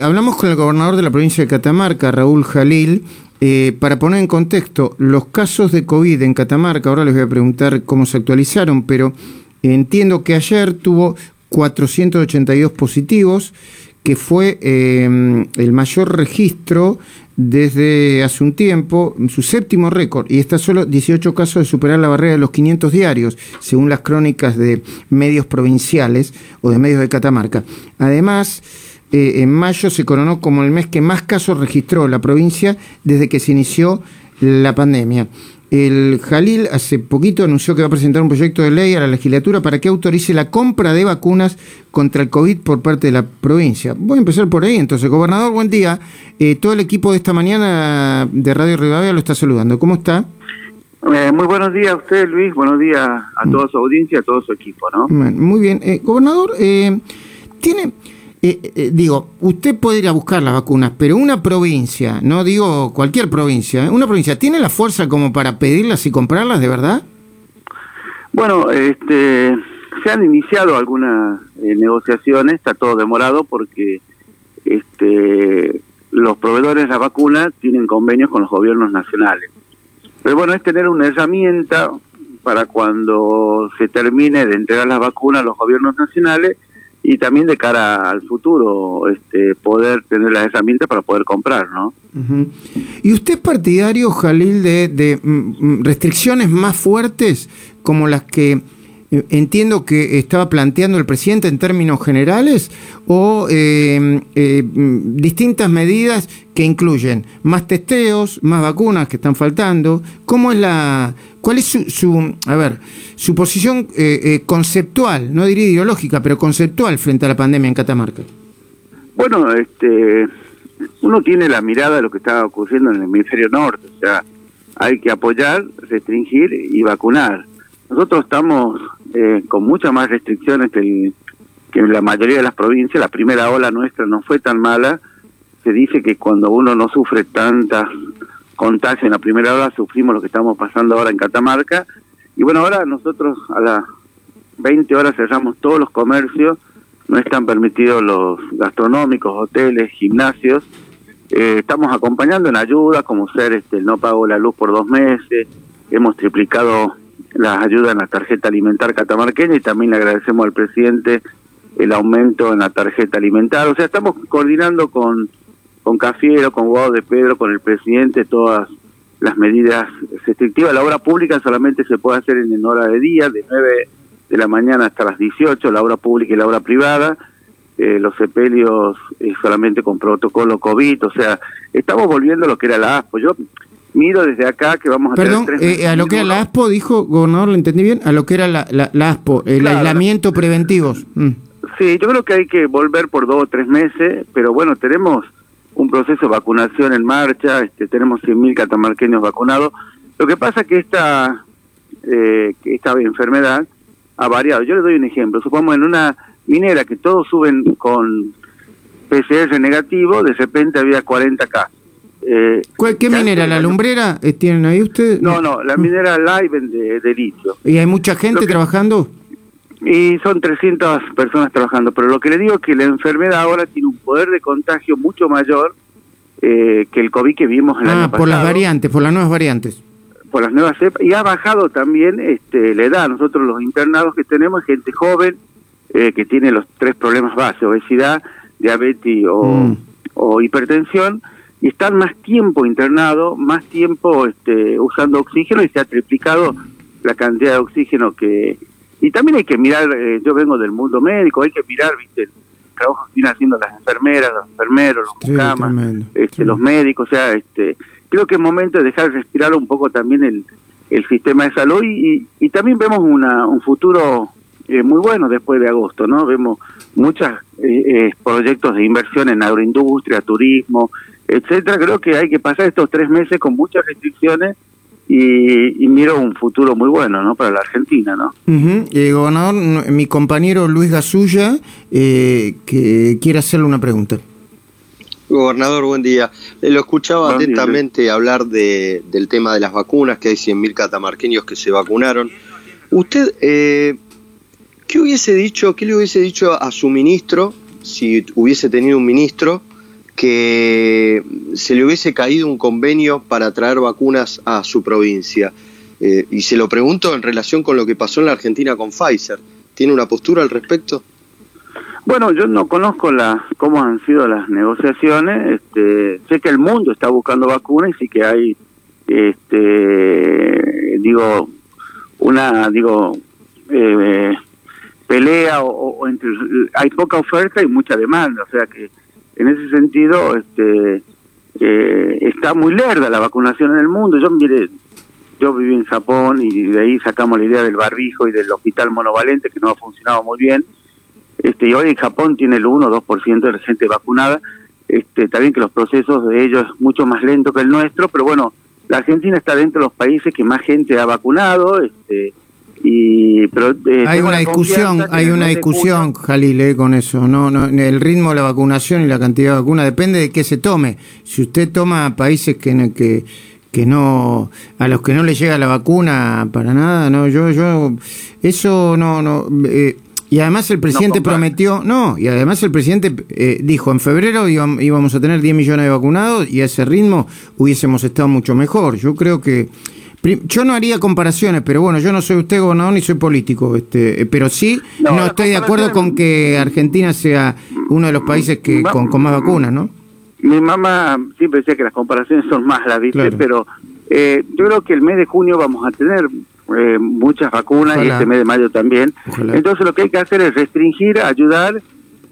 Hablamos con el gobernador de la provincia de Catamarca, Raúl Jalil, eh, para poner en contexto los casos de COVID en Catamarca. Ahora les voy a preguntar cómo se actualizaron, pero entiendo que ayer tuvo 482 positivos, que fue eh, el mayor registro desde hace un tiempo, su séptimo récord, y está solo 18 casos de superar la barrera de los 500 diarios, según las crónicas de medios provinciales o de medios de Catamarca. Además, eh, en mayo se coronó como el mes que más casos registró la provincia desde que se inició la pandemia. El Jalil hace poquito anunció que va a presentar un proyecto de ley a la legislatura para que autorice la compra de vacunas contra el COVID por parte de la provincia. Voy a empezar por ahí. Entonces, gobernador, buen día. Eh, todo el equipo de esta mañana de Radio Rivadavia lo está saludando. ¿Cómo está? Eh, muy buenos días a usted, Luis. Buenos días a toda su audiencia, a todo su equipo, ¿no? Muy bien. gobernador, tiene... Eh, eh, digo, usted puede ir a buscar las vacunas, pero una provincia, no digo cualquier provincia, ¿eh? una provincia, ¿tiene la fuerza como para pedirlas y comprarlas de verdad? Bueno, este, se han iniciado algunas negociaciones, está todo demorado porque este, los proveedores de la vacuna tienen convenios con los gobiernos nacionales. Pero bueno, es tener una herramienta para cuando se termine de entregar las vacunas a los gobiernos nacionales y también de cara al futuro este, poder tener las herramientas para poder comprar, ¿no? ¿Y usted es partidario, Jalil, de, de mm, mm, restricciones más fuertes como las que entiendo que estaba planteando el presidente en términos generales o eh, eh, distintas medidas que incluyen más testeos, más vacunas que están faltando. ¿Cómo es la, cuál es su, a ver, su posición eh, conceptual, no diría ideológica, pero conceptual frente a la pandemia en Catamarca? Bueno, este, uno tiene la mirada de lo que está ocurriendo en el hemisferio norte, o sea, hay que apoyar, restringir y vacunar. Nosotros estamos eh, con muchas más restricciones que, en la mayoría de las provincias. La primera ola nuestra no fue tan mala. Se dice que cuando uno no sufre tantas contagios en la primera ola, sufrimos lo que estamos pasando ahora en Catamarca. Y bueno, ahora nosotros a las 20 horas cerramos todos los comercios, no están permitidos los gastronómicos, hoteles, gimnasios. Eh, estamos acompañando en ayuda, como ser este, el no pago la luz por dos meses, hemos triplicado las ayudas en la tarjeta alimentar catamarqueña y también le agradecemos al presidente el aumento en la tarjeta alimentar. O sea, estamos coordinando con, con Cafiero, con Guado de Pedro, con el presidente, todas las medidas restrictivas. La obra pública solamente se puede hacer en, hora de día, de 9 de la mañana hasta las 18, la obra pública y la obra privada. Eh, los sepelios eh, solamente con protocolo COVID, o sea, estamos volviendo a lo que era la ASPO. Yo miro desde acá que vamos a Perdón, eh, a lo que era la ASPO, dijo, gobernador, ¿lo entendí bien? A lo que era la, la, ASPO, el aislamiento preventivo. Mm. Sí, yo creo que hay que volver por dos o tres meses, pero bueno, tenemos un proceso de vacunación en marcha, este, tenemos 100.000 catamarqueños vacunados. Lo que pasa es que esta, eh, que esta enfermedad ha variado. Yo le doy un ejemplo. Supongamos en una minera que todos suben con PCR negativo, de repente había 40 casos eh, ¿Qué minera? ¿La lumbrera tienen ahí ustedes? No, no, la minera Live de, de litio. ¿Y hay mucha gente trabajando? Y son 300 personas trabajando, pero lo que le digo es que la enfermedad ahora tiene un poder de contagio mucho mayor eh, que el COVID que vimos en ah, por las variantes, por las nuevas variantes. Por las nuevas cepas, y ha bajado también este, la edad. Nosotros los internados que tenemos, gente joven, eh, que tiene los tres problemas básicos, obesidad, diabetes o, mm. o hipertensión, y están más tiempo internado, más tiempo este, usando oxígeno y se ha triplicado la cantidad de oxígeno que... Y también hay que mirar, eh, yo vengo del mundo médico, hay que mirar, viste, el trabajo que vienen haciendo las enfermeras, los enfermeros, los este, los médicos, o sea, este, creo que es momento de dejar respirar un poco también el, el sistema de salud y, y, también vemos una, un futuro eh, muy bueno después de agosto, ¿no? Vemos muchos eh, proyectos de inversión en agroindustria, turismo, etcétera. Creo que hay que pasar estos tres meses con muchas restricciones y, miro un futuro muy bueno ¿no? para la Argentina. ¿no? Eh, gobernador, mi compañero Luis Gasulla eh, que quiere hacerle una pregunta. Gobernador, buen día. Eh, lo escuchaba atentamente hablar de, del tema de las vacunas, que hay 100.000 catamarqueños que se vacunaron. ¿Usted qué hubiese dicho, qué le hubiese dicho a su ministro, si hubiese tenido un ministro, que se le hubiese caído un convenio para traer vacunas a su provincia. Eh, y se lo pregunto en relación con lo que pasó en la Argentina con Pfizer. ¿Tiene una postura al respecto? Bueno, yo no conozco la, cómo han sido las negociaciones. Este, sé que el mundo está buscando vacunas y que hay, este, digo, una, digo, eh, pelea o, entre, hay poca oferta y mucha demanda. O sea que en ese sentido, este, eh, está muy lerda la vacunación en el mundo. Yo mire, yo viví en Japón y de ahí sacamos la idea del barbijo y del hospital monovalente que no ha funcionado muy bien. Este, y hoy en Japón tiene el 1 o 2% de la gente vacunada. Este, está bien que los procesos de ellos es mucho más lento que el nuestro, pero bueno, la Argentina está dentro de los países que más gente ha vacunado. Este, y pero eh, hay una discusión hay una discusión Jalil eh, con eso. No no el ritmo de la vacunación y la cantidad de vacuna depende de qué se tome. Si usted toma países que que que no a los que no le llega la vacuna para nada no yo yo eso no no eh, y además el presidente prometió no y además el presidente eh, dijo en febrero íbamos a tener 10 millones de vacunados y a ese ritmo hubiésemos estado mucho mejor. Yo creo que yo no haría comparaciones, pero bueno, yo no soy usted gobernador ni soy político, este, eh, pero sí no, estoy de acuerdo con que Argentina sea uno de los países que con, más vacunas, ¿no? Mi mamá siempre decía que las comparaciones son malas, ¿viste? Pero eh, yo creo que el mes de junio vamos a tener eh, muchas vacunas y este mes de mayo también. Entonces lo que hay que hacer es restringir, ayudar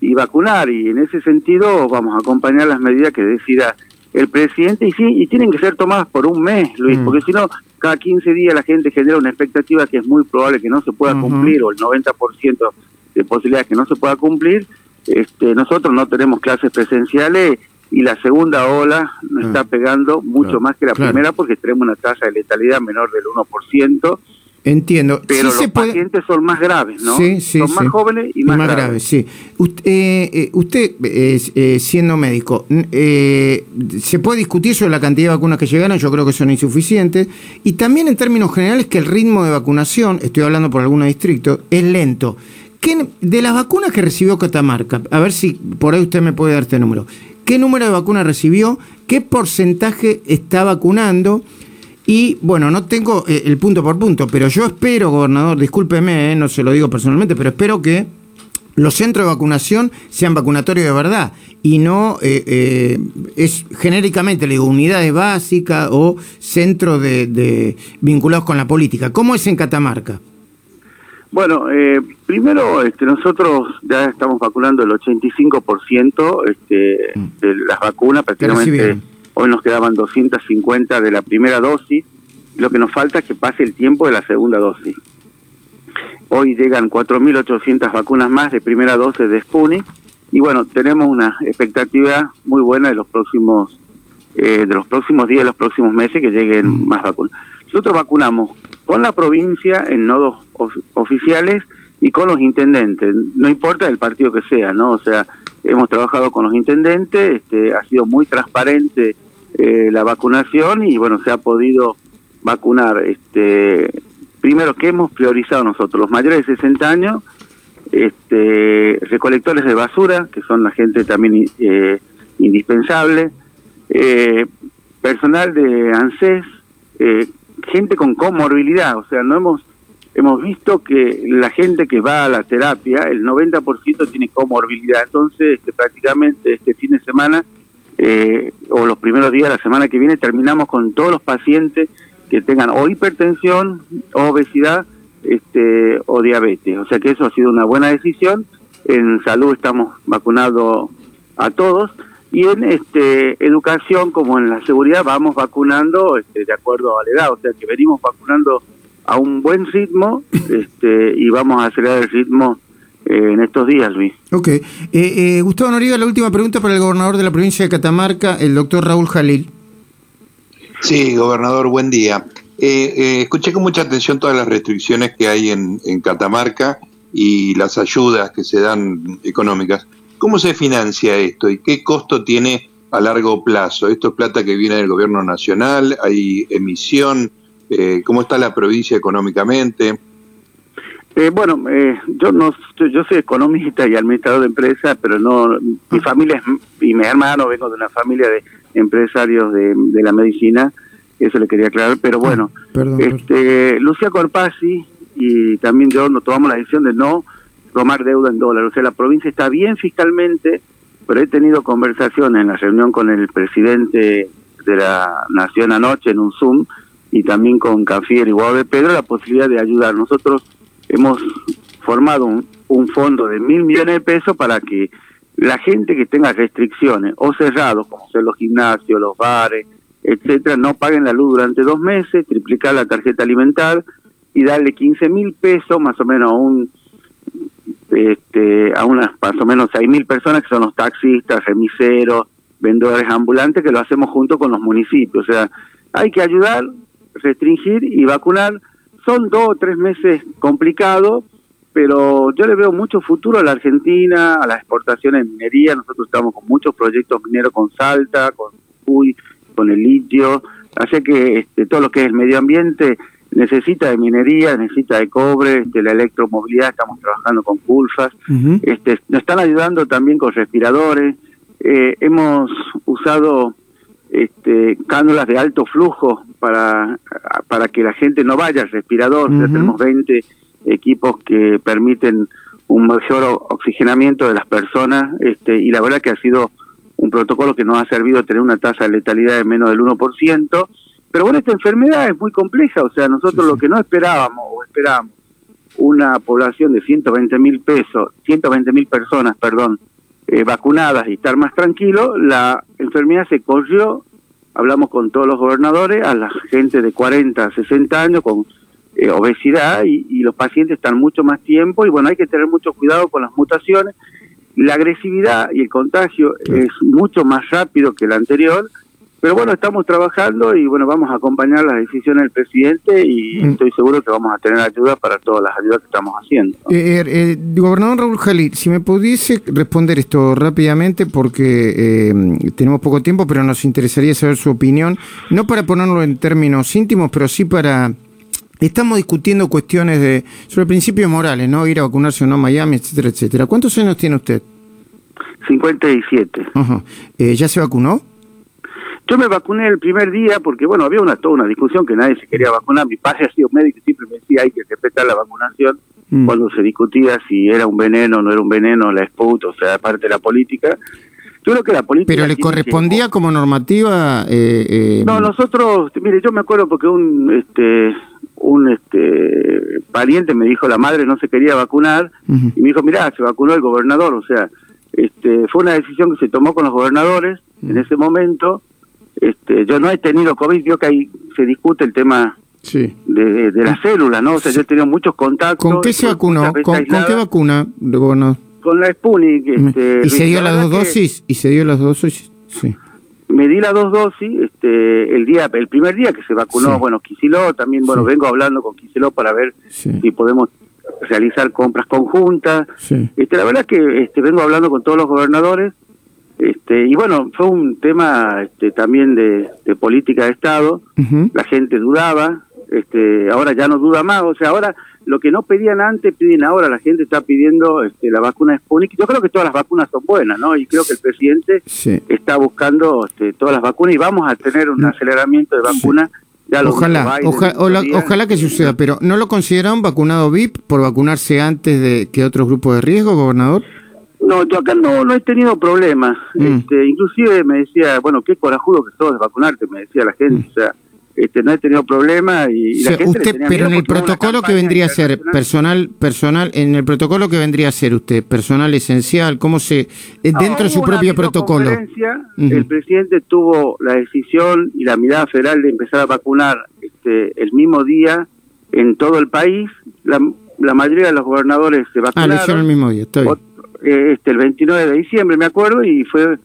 y vacunar y en ese sentido vamos a acompañar las medidas que decida el presidente y sí, y tienen que ser tomadas por un mes, Luis, mm. porque si no, cada 15 días la gente genera una expectativa que es muy probable que no se pueda cumplir, o el 90% de posibilidades que no se pueda cumplir. Este, nosotros no tenemos clases presenciales y la segunda ola nos ah. está pegando mucho más que la primera porque tenemos una tasa de letalidad menor del 1%. Entiendo. Pero los pacientes son más graves, ¿no? Sí, sí, son más jóvenes y más, graves. Sí. Usted, eh, usted eh, siendo médico, eh, se puede discutir sobre la cantidad de vacunas que llegaron, yo creo que son insuficientes, y también en términos generales que el ritmo de vacunación, estoy hablando por algunos distritos, es lento. ¿Qué, de las vacunas que recibió Catamarca, a ver si por ahí usted me puede dar este número, ¿qué número de vacunas recibió? ¿Qué porcentaje está vacunando? Y bueno, no tengo eh, el punto por punto, pero yo espero, gobernador, discúlpeme, eh, no se lo digo personalmente, pero espero que los centros de vacunación sean vacunatorios de verdad y no eh, es genéricamente le digo unidades básicas o centros de, vinculados con la política. ¿Cómo es en Catamarca? Bueno, primero este, nosotros ya estamos vacunando el 85% este, mm. de las vacunas prácticamente Hoy nos quedaban 250 de la primera dosis. Lo que nos falta es que pase el tiempo de la segunda dosis. Hoy llegan 4.800 vacunas más de primera dosis de Sputnik y bueno, tenemos una expectativa muy buena de los próximos eh, de los próximos días, los próximos meses que lleguen mm. más vacunas. Nosotros vacunamos con la provincia en nodos oficiales y con los intendentes, no importa el partido que sea, ¿no? O sea, hemos trabajado con los intendentes, este, ha sido muy transparente eh, la vacunación y bueno, se ha podido vacunar. este Primero, que hemos priorizado nosotros? Los mayores de 60 años, este, recolectores de basura, que son la gente también eh, indispensable, eh, personal de ANSES, eh, gente con comorbilidad, o sea, no hemos hemos visto que la gente que va a la terapia, el 90% tiene comorbilidad, entonces este, prácticamente este fin de semana eh, o los primeros días de la semana que viene terminamos con todos los pacientes que tengan o hipertensión, o obesidad este, o diabetes. O sea que eso ha sido una buena decisión. En salud estamos vacunados a todos y en este, educación como en la seguridad vamos vacunando este, de acuerdo a la edad. O sea que venimos vacunando a un buen ritmo este, y vamos a acelerar el ritmo en estos días, Luis. Ok. Eh, eh, Gustavo Noriega, la última pregunta para el gobernador de la provincia de Catamarca, el doctor Raúl Jalil. Sí, gobernador, buen día. escuché con mucha atención todas las restricciones que hay en, en Catamarca y las ayudas que se dan económicas. ¿Cómo se financia esto y qué costo tiene a largo plazo? ¿Esto es plata que viene del gobierno nacional? ¿Hay emisión? ¿Cómo está la provincia económicamente? Eh, bueno, eh, yo no, yo soy economista y administrador de empresas, pero no, mi familia y mi hermano vengo de una familia de empresarios de, la medicina, eso le quería aclarar, pero bueno, ah, este, Lucia Corpasi y también yo nos tomamos la decisión de no tomar deuda en dólares, o sea, la provincia está bien fiscalmente, pero he tenido conversaciones en la reunión con el presidente de la Nación anoche en un Zoom y también con Cafier y Guado de Pedro la posibilidad de ayudar. Nosotros hemos formado un, fondo de mil millones de pesos para que la gente que tenga restricciones o cerrados, como son los gimnasios, los bares, etcétera, no paguen la luz durante dos meses, triplicar la tarjeta alimentar y darle 15 mil pesos más o menos a un este, a unas más o menos seis mil personas que son los taxistas, remiseros, vendedores ambulantes que lo hacemos junto con los municipios. O sea, hay que ayudar, restringir y vacunar son dos o tres meses complicados, pero yo le veo mucho futuro a la Argentina, a las exportaciones de minería. Nosotros estamos con muchos proyectos mineros con Salta, con Uy, con el litio. Así que este, todo lo que es el medio ambiente necesita de minería, necesita de cobre, de la electromovilidad, estamos trabajando con pulfas. este, nos están ayudando también con respiradores. Eh, hemos usado este, cánulas de alto flujo para, para que la gente no vaya al respirador. Ya tenemos 20 equipos que permiten un mayor oxigenamiento de las personas este, y la verdad que ha sido un protocolo que nos ha servido tener una tasa de letalidad de menos del 1%. Pero bueno, esta enfermedad es muy compleja, o sea, nosotros lo que no esperábamos o esperábamos una población de 120 mil pesos, 120 mil personas, perdón, eh, vacunadas y estar más tranquilo, la enfermedad se corrió, hablamos con todos los gobernadores, a la gente de 40 a 60 años con eh, obesidad y, los pacientes están mucho más tiempo y bueno, hay que tener mucho cuidado con las mutaciones. La agresividad y el contagio es mucho más rápido que el anterior pero bueno, estamos trabajando y bueno, vamos a acompañar las decisiones del presidente y mm. estoy seguro que vamos a tener ayuda para todas las ayudas que estamos haciendo. Eh, eh, eh, gobernador Raúl Jalil, si me pudiese responder esto rápidamente porque tenemos poco tiempo, pero nos interesaría saber su opinión, no para ponerlo en términos íntimos, pero sí para... Estamos discutiendo cuestiones de sobre principios morales, ¿no? Ir a vacunarse o no a Miami, etcétera, etcétera. ¿Cuántos años tiene usted? 57. Ajá. ¿Ya se vacunó? Yo me vacuné el primer día porque, bueno, había una toda una discusión que nadie se quería vacunar. Mi padre ha sido médico y siempre me decía hay que respetar la vacunación mm. cuando se discutía si era un veneno o no era un veneno, la SPUT, o sea, parte de la política. Yo creo que la política... ¿Pero le correspondía como normativa? Eh, eh, no, nosotros, mire, yo me acuerdo porque un... este un este pariente me dijo la madre no se quería vacunar y me dijo mira se vacunó el gobernador o sea este fue una decisión que se tomó con los gobernadores en ese momento este, yo no he tenido COVID, yo que ahí se discute el tema de, de las células, ¿no? O sea, yo he tenido muchos contactos. ¿Con qué se vacunó? ¿Con, qué vacuna? Bueno. Con la Sputnik. Este, ¿Y se dio las dos dosis? ¿Y se dio las dos dosis? Sí. Me di las dos dosis este, el día el primer día que se vacunó, bueno, Quisiló, también, bueno, vengo hablando con Quisiló para ver si podemos realizar compras conjuntas. Este, la verdad es que este, vengo hablando con todos los gobernadores este, y bueno, fue un tema este, también de, política de Estado, la gente dudaba, este, ahora ya no duda más, o sea, ahora lo que no pedían antes, piden ahora, la gente está pidiendo este, la vacuna Sputnik, yo creo que todas las vacunas son buenas, ¿no? Y creo que el presidente está buscando este, todas las vacunas y vamos a tener un aceleramiento de vacunas. ojalá, ojalá que suceda, pero ¿no lo consideraron vacunado VIP por vacunarse antes de que otros grupos de riesgo, gobernador? No, yo acá no, no he tenido problemas. Mm. Este, inclusive me decía, bueno, qué corajudo que sos de vacunarte, me decía la gente. Mm. O sea, este, no he tenido problemas y, la gente usted, pero en el protocolo que vendría a ser personal, personal, en el protocolo que vendría a ser usted, personal esencial, ¿cómo se, eh, dentro de su propio protocolo? El presidente tuvo la decisión y la mirada federal de empezar a vacunar este, el mismo día en todo el país. La, la mayoría de los gobernadores se vacunaron. Ah, le hicieron el mismo día, estoy este, el 29 de diciembre, me acuerdo, y fue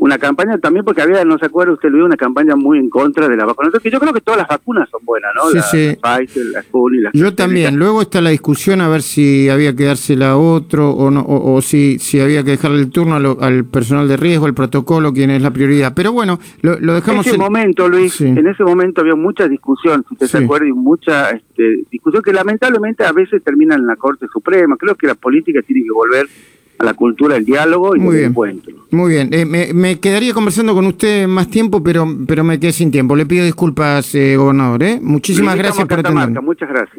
una campaña también porque había, no se acuerda, usted lo vio, una campaña muy en contra de la vacunación, que yo creo que todas las vacunas son buenas, ¿no? Sí, la, sí. la Pfizer, la Sputnik, la Yo también. Luego está la discusión a ver si había que dársela a otro o no, o, o si, si había que dejarle el turno a lo- al personal de riesgo, al protocolo, quién es la prioridad. Pero bueno, lo, lo En dejamos ese en- momento, Luis, Sí. en ese momento había mucha discusión, si usted se acuerda, y mucha este, discusión que lamentablemente a veces termina en la Corte Suprema. Creo que la política tiene que volver a la cultura del diálogo y Muy del bien. encuentro. Muy bien, Eh, me, me quedaría conversando con usted más tiempo, pero, pero me quedé sin tiempo. Le pido disculpas, eh, gobernador. ¿eh? Muchísimas gracias por atenderme. Muchas gracias.